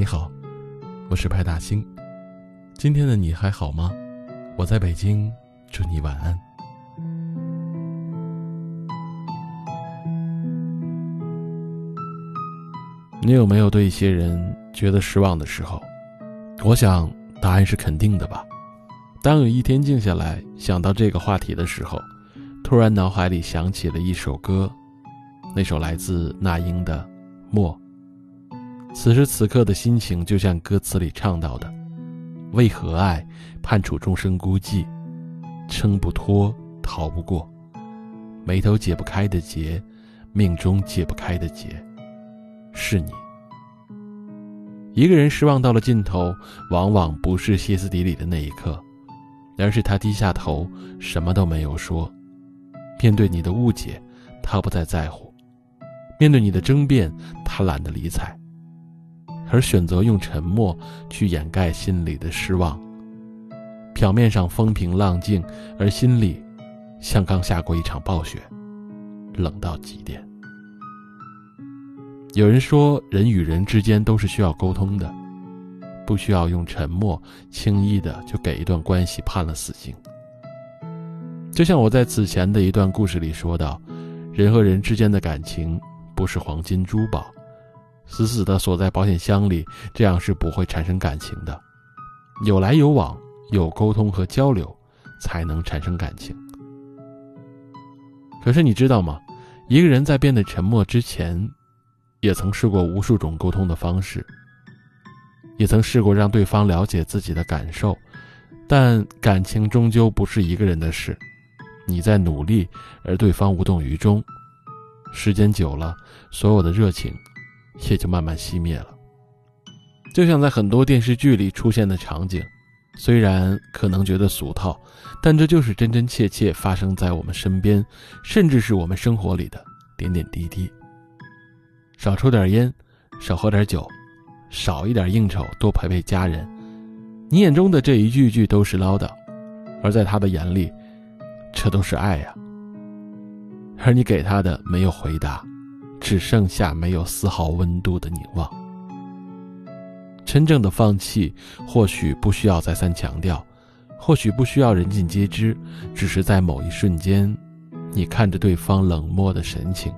你好，我是派大星。今天的你还好吗？我在北京，祝你晚安。你有没有对一些人觉得失望的时候？我想答案是肯定的吧。当有一天静下来想到这个话题的时候，突然脑海里想起了一首歌，那首来自那英的《默》。此时此刻的心情，就像歌词里唱到的：“为何爱，判处终生孤寂，撑不脱，逃不过，眉头解不开的结，命中解不开的结，是你。”一个人失望到了尽头，往往不是歇斯底里的那一刻，而是他低下头，什么都没有说。面对你的误解，他不再在乎；面对你的争辩，他懒得理睬。而选择用沉默去掩盖心里的失望。表面上风平浪静，而心里像刚下过一场暴雪，冷到极点。有人说，人与人之间都是需要沟通的，不需要用沉默轻易的就给一段关系判了死刑。就像我在此前的一段故事里说到，人和人之间的感情不是黄金珠宝。死死的锁在保险箱里，这样是不会产生感情的。有来有往，有沟通和交流，才能产生感情。可是你知道吗？一个人在变得沉默之前，也曾试过无数种沟通的方式，也曾试过让对方了解自己的感受，但感情终究不是一个人的事。你在努力，而对方无动于衷。时间久了，所有的热情。也就慢慢熄灭了。就像在很多电视剧里出现的场景，虽然可能觉得俗套，但这就是真真切切发生在我们身边，甚至是我们生活里的点点滴滴。少抽点烟，少喝点酒，少一点应酬，多陪陪家人。你眼中的这一句句都是唠叨，而在他的眼里，这都是爱呀。而你给他的没有回答。只剩下没有丝毫温度的凝望。真正的放弃，或许不需要再三强调，或许不需要人尽皆知，只是在某一瞬间，你看着对方冷漠的神情，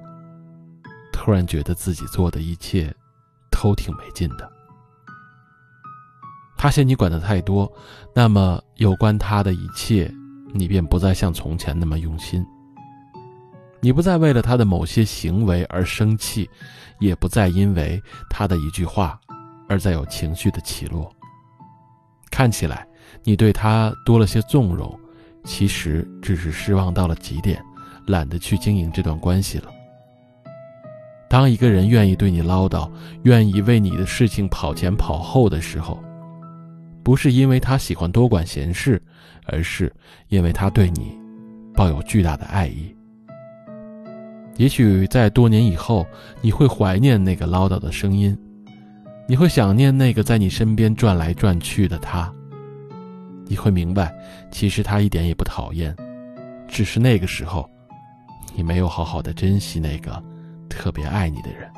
突然觉得自己做的一切，都挺没劲的。他嫌你管的太多，那么有关他的一切，你便不再像从前那么用心。你不再为了他的某些行为而生气，也不再因为他的一句话而再有情绪的起落。看起来你对他多了些纵容，其实只是失望到了极点，懒得去经营这段关系了。当一个人愿意对你唠叨，愿意为你的事情跑前跑后的时候，不是因为他喜欢多管闲事，而是因为他对你抱有巨大的爱意。也许在多年以后，你会怀念那个唠叨的声音，你会想念那个在你身边转来转去的他。你会明白，其实他一点也不讨厌，只是那个时候，你没有好好的珍惜那个特别爱你的人。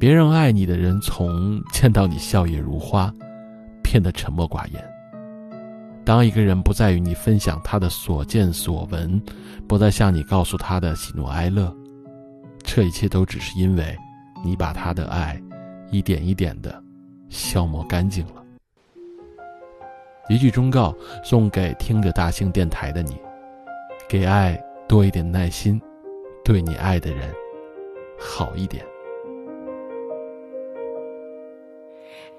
别让爱你的人从见到你笑靥如花，变得沉默寡言。当一个人不再与你分享他的所见所闻，不再向你告诉他的喜怒哀乐，这一切都只是因为，你把他的爱，一点一点的消磨干净了。一句忠告，送给听着大兴电台的你：给爱多一点耐心，对你爱的人好一点。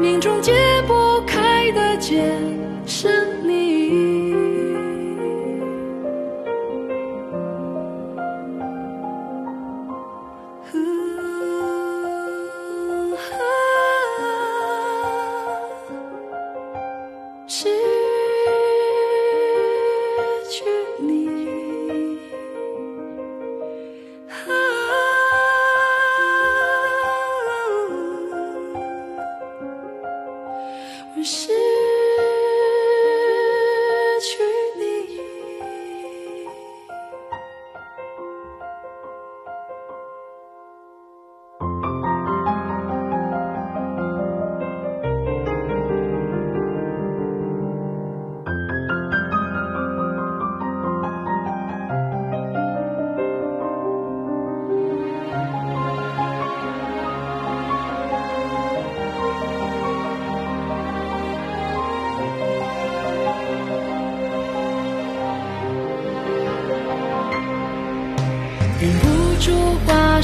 命中解不开的结是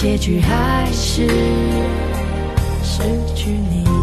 结局还是失去你。